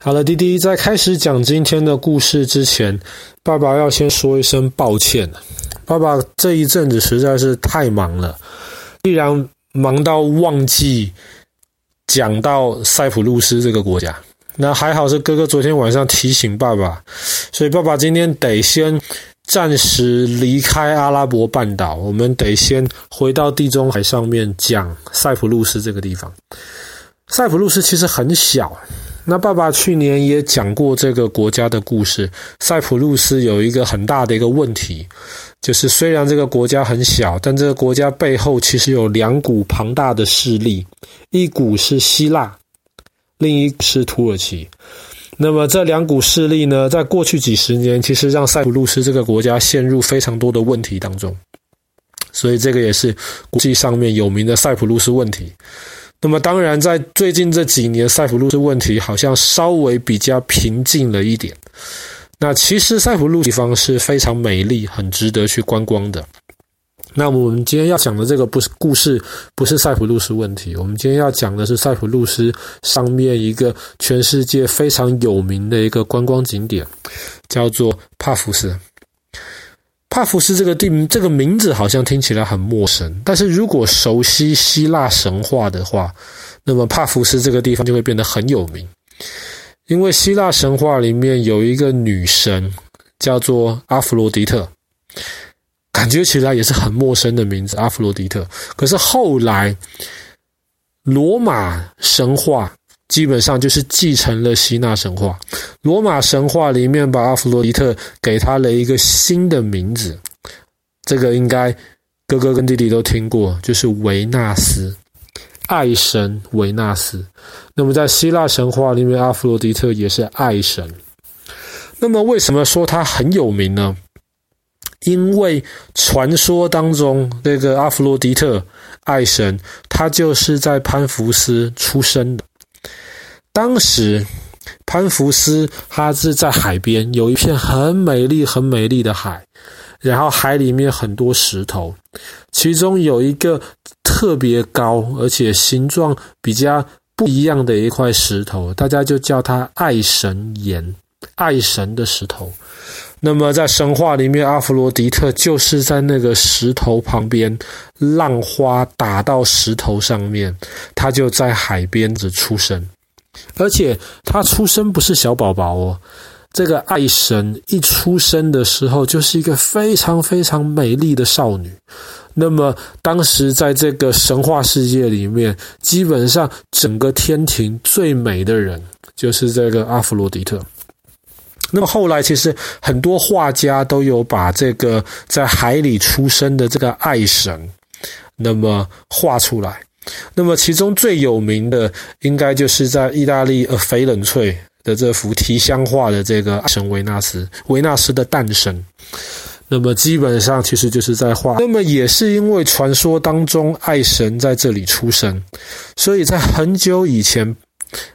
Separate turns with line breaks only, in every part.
好了，弟弟，在开始讲今天的故事之前，爸爸要先说一声抱歉。爸爸这一阵子实在是太忙了，依然忙到忘记讲到塞浦路斯这个国家。那还好是哥哥昨天晚上提醒爸爸，所以爸爸今天得先暂时离开阿拉伯半岛，我们得先回到地中海上面讲塞浦路斯这个地方。塞浦路斯其实很小。那爸爸去年也讲过这个国家的故事。塞浦路斯有一个很大的一个问题，就是虽然这个国家很小，但这个国家背后其实有两股庞大的势力，一股是希腊，另一是土耳其。那么这两股势力呢，在过去几十年，其实让塞浦路斯这个国家陷入非常多的问题当中。所以这个也是国际上面有名的塞浦路斯问题。那么当然，在最近这几年，塞浦路斯问题好像稍微比较平静了一点。那其实塞浦路斯地方是非常美丽，很值得去观光的。那我们今天要讲的这个不是故事，不是塞浦路斯问题。我们今天要讲的是塞浦路斯上面一个全世界非常有名的一个观光景点，叫做帕福斯。帕福斯这个地，这个名字好像听起来很陌生，但是如果熟悉希腊神话的话，那么帕福斯这个地方就会变得很有名。因为希腊神话里面有一个女神叫做阿弗罗狄特，感觉起来也是很陌生的名字，阿弗罗狄特。可是后来罗马神话。基本上就是继承了希腊神话，罗马神话里面把阿弗罗狄特给他了一个新的名字，这个应该哥哥跟弟弟都听过，就是维纳斯，爱神维纳斯。那么在希腊神话里面，阿弗罗狄特也是爱神。那么为什么说他很有名呢？因为传说当中那个阿弗罗狄特爱神，他就是在潘福斯出生的。当时，潘福斯他是在海边，有一片很美丽、很美丽的海，然后海里面很多石头，其中有一个特别高而且形状比较不一样的一块石头，大家就叫它爱神岩，爱神的石头。那么在神话里面，阿弗罗狄特就是在那个石头旁边，浪花打到石头上面，他就在海边子出生。而且他出生不是小宝宝哦，这个爱神一出生的时候就是一个非常非常美丽的少女。那么当时在这个神话世界里面，基本上整个天庭最美的人就是这个阿弗罗狄特。那么后来其实很多画家都有把这个在海里出生的这个爱神，那么画出来。那么，其中最有名的应该就是在意大利呃翡冷翠的这幅提香画的这个神维纳斯，维纳斯的诞生。那么基本上其实就是在画。那么也是因为传说当中爱神在这里出生，所以在很久以前，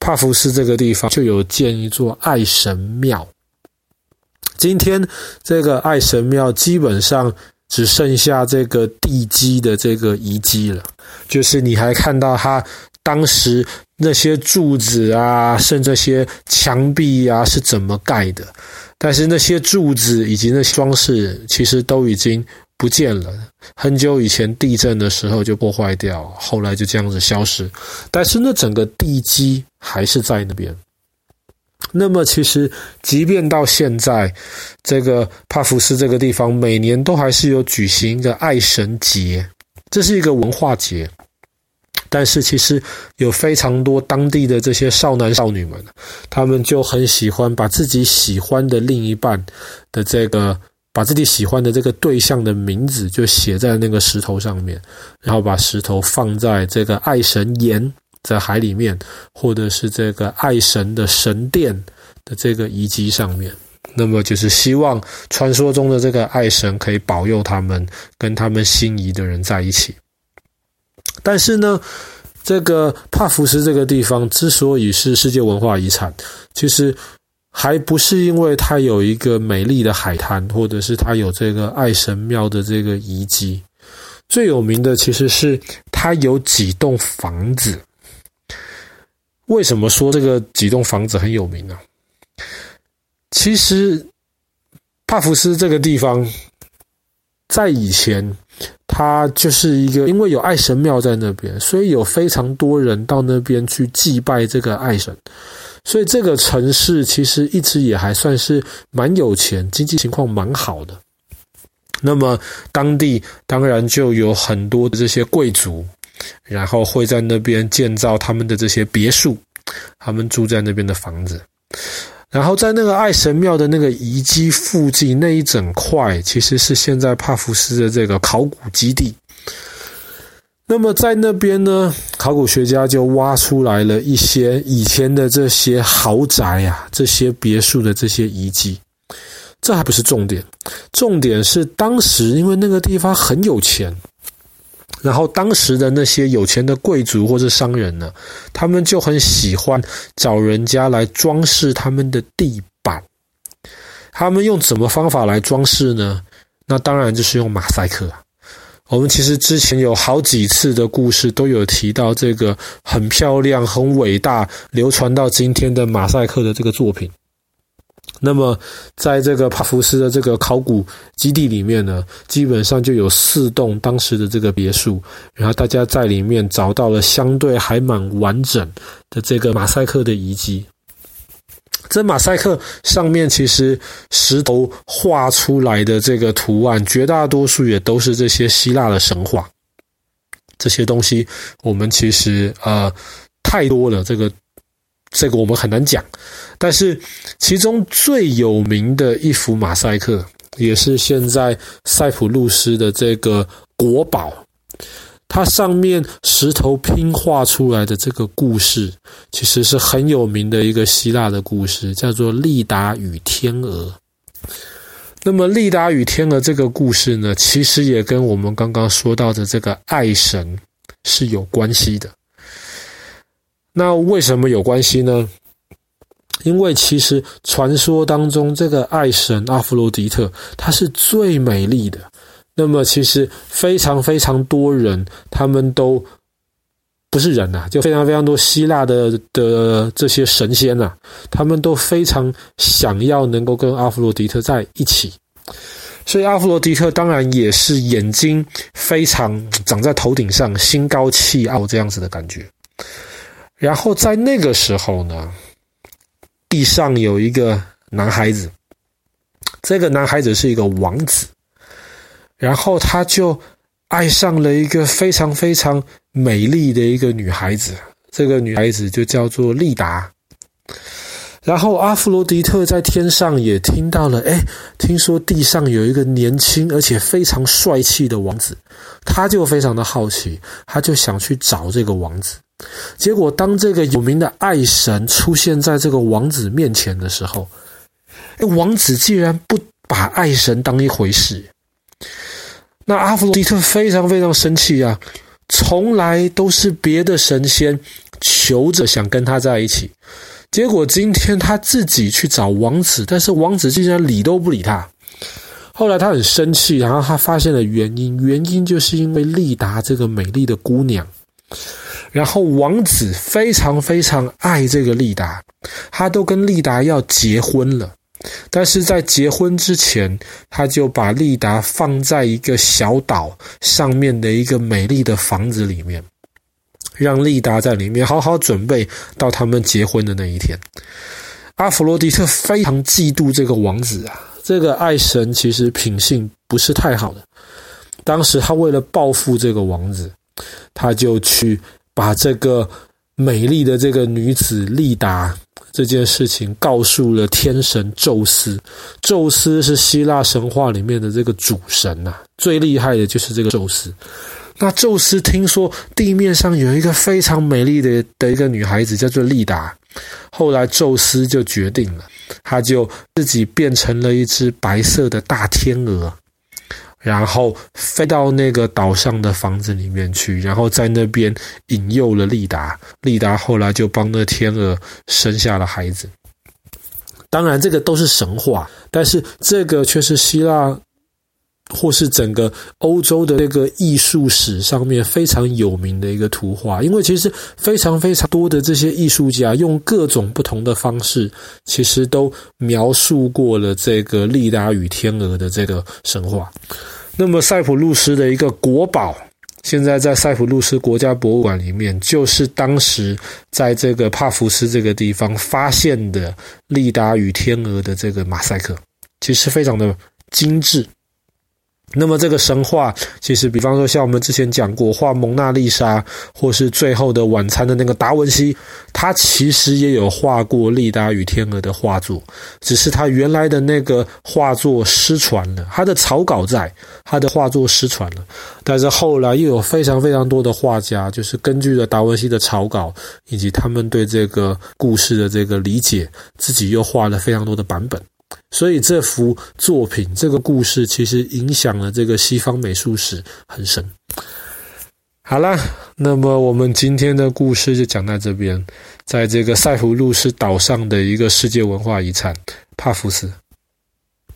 帕福斯这个地方就有建一座爱神庙。今天这个爱神庙基本上。只剩下这个地基的这个遗迹了，就是你还看到它当时那些柱子啊，甚至这些墙壁啊是怎么盖的，但是那些柱子以及那些装饰其实都已经不见了，很久以前地震的时候就破坏掉，后来就这样子消失，但是那整个地基还是在那边。那么，其实即便到现在，这个帕福斯这个地方每年都还是有举行一个爱神节，这是一个文化节。但是，其实有非常多当地的这些少男少女们，他们就很喜欢把自己喜欢的另一半的这个，把自己喜欢的这个对象的名字就写在那个石头上面，然后把石头放在这个爱神岩。在海里面，或者是这个爱神的神殿的这个遗迹上面，那么就是希望传说中的这个爱神可以保佑他们跟他们心仪的人在一起。但是呢，这个帕福斯这个地方之所以是世界文化遗产，其实还不是因为它有一个美丽的海滩，或者是它有这个爱神庙的这个遗迹。最有名的其实是它有几栋房子。为什么说这个几栋房子很有名呢？其实，帕福斯这个地方，在以前，它就是一个因为有爱神庙在那边，所以有非常多人到那边去祭拜这个爱神，所以这个城市其实一直也还算是蛮有钱，经济情况蛮好的。那么当地当然就有很多的这些贵族，然后会在那边建造他们的这些别墅，他们住在那边的房子。然后在那个爱神庙的那个遗迹附近那一整块，其实是现在帕福斯的这个考古基地。那么在那边呢，考古学家就挖出来了一些以前的这些豪宅啊，这些别墅的这些遗迹。这还不是重点，重点是当时因为那个地方很有钱，然后当时的那些有钱的贵族或者商人呢，他们就很喜欢找人家来装饰他们的地板。他们用什么方法来装饰呢？那当然就是用马赛克。我们其实之前有好几次的故事都有提到这个很漂亮、很伟大、流传到今天的马赛克的这个作品。那么，在这个帕福斯的这个考古基地里面呢，基本上就有四栋当时的这个别墅，然后大家在里面找到了相对还蛮完整的这个马赛克的遗迹。这马赛克上面其实石头画出来的这个图案，绝大多数也都是这些希腊的神话。这些东西我们其实呃太多了，这个。这个我们很难讲，但是其中最有名的一幅马赛克，也是现在塞浦路斯的这个国宝，它上面石头拼画出来的这个故事，其实是很有名的一个希腊的故事，叫做《利达与天鹅》。那么，《利达与天鹅》这个故事呢，其实也跟我们刚刚说到的这个爱神是有关系的。那为什么有关系呢？因为其实传说当中，这个爱神阿弗罗狄特她是最美丽的。那么其实非常非常多人，他们都不是人呐，就非常非常多希腊的的这些神仙呐，他们都非常想要能够跟阿弗罗狄特在一起。所以阿弗罗狄特当然也是眼睛非常长在头顶上，心高气傲这样子的感觉。然后在那个时候呢，地上有一个男孩子，这个男孩子是一个王子，然后他就爱上了一个非常非常美丽的一个女孩子，这个女孩子就叫做丽达。然后阿弗罗狄特在天上也听到了，哎，听说地上有一个年轻而且非常帅气的王子，他就非常的好奇，他就想去找这个王子。结果，当这个有名的爱神出现在这个王子面前的时候，哎，王子竟然不把爱神当一回事。那阿弗洛狄特非常非常生气啊！从来都是别的神仙求着想跟他在一起，结果今天他自己去找王子，但是王子竟然理都不理他。后来他很生气，然后他发现了原因，原因就是因为丽达这个美丽的姑娘。然后王子非常非常爱这个丽达，他都跟丽达要结婚了，但是在结婚之前，他就把丽达放在一个小岛上面的一个美丽的房子里面，让丽达在里面好好准备到他们结婚的那一天。阿弗洛狄特非常嫉妒这个王子啊，这个爱神其实品性不是太好的，当时他为了报复这个王子，他就去。把这个美丽的这个女子丽达这件事情告诉了天神宙斯。宙斯是希腊神话里面的这个主神呐、最厉害的就是这个宙斯。那宙斯听说地面上有一个非常美丽的的一个女孩子叫做丽达，后来宙斯就决定了，他就自己变成了一只白色的大天鹅。然后飞到那个岛上的房子里面去，然后在那边引诱了丽达。丽达后来就帮那天鹅生下了孩子。当然，这个都是神话，但是这个却是希腊或是整个欧洲的这个艺术史上面非常有名的一个图画，因为其实非常非常多的这些艺术家用各种不同的方式，其实都描述过了这个利达与天鹅的这个神话。那么塞浦路斯的一个国宝，现在在塞浦路斯国家博物馆里面，就是当时在这个帕福斯这个地方发现的利达与天鹅的这个马赛克，其实非常的精致。那么这个神话，其实比方说像我们之前讲过画蒙娜丽莎，或是最后的晚餐的那个达文西，他其实也有画过利达与天鹅的画作，只是他原来的那个画作失传了，他的草稿在，他的画作失传了，但是后来又有非常非常多的画家，就是根据了达文西的草稿以及他们对这个故事的这个理解，自己又画了非常多的版本。所以这幅作品，这个故事其实影响了这个西方美术史很深。好啦，那么我们今天的故事就讲到这边，在这个塞浦路斯岛上的一个世界文化遗产——帕福斯。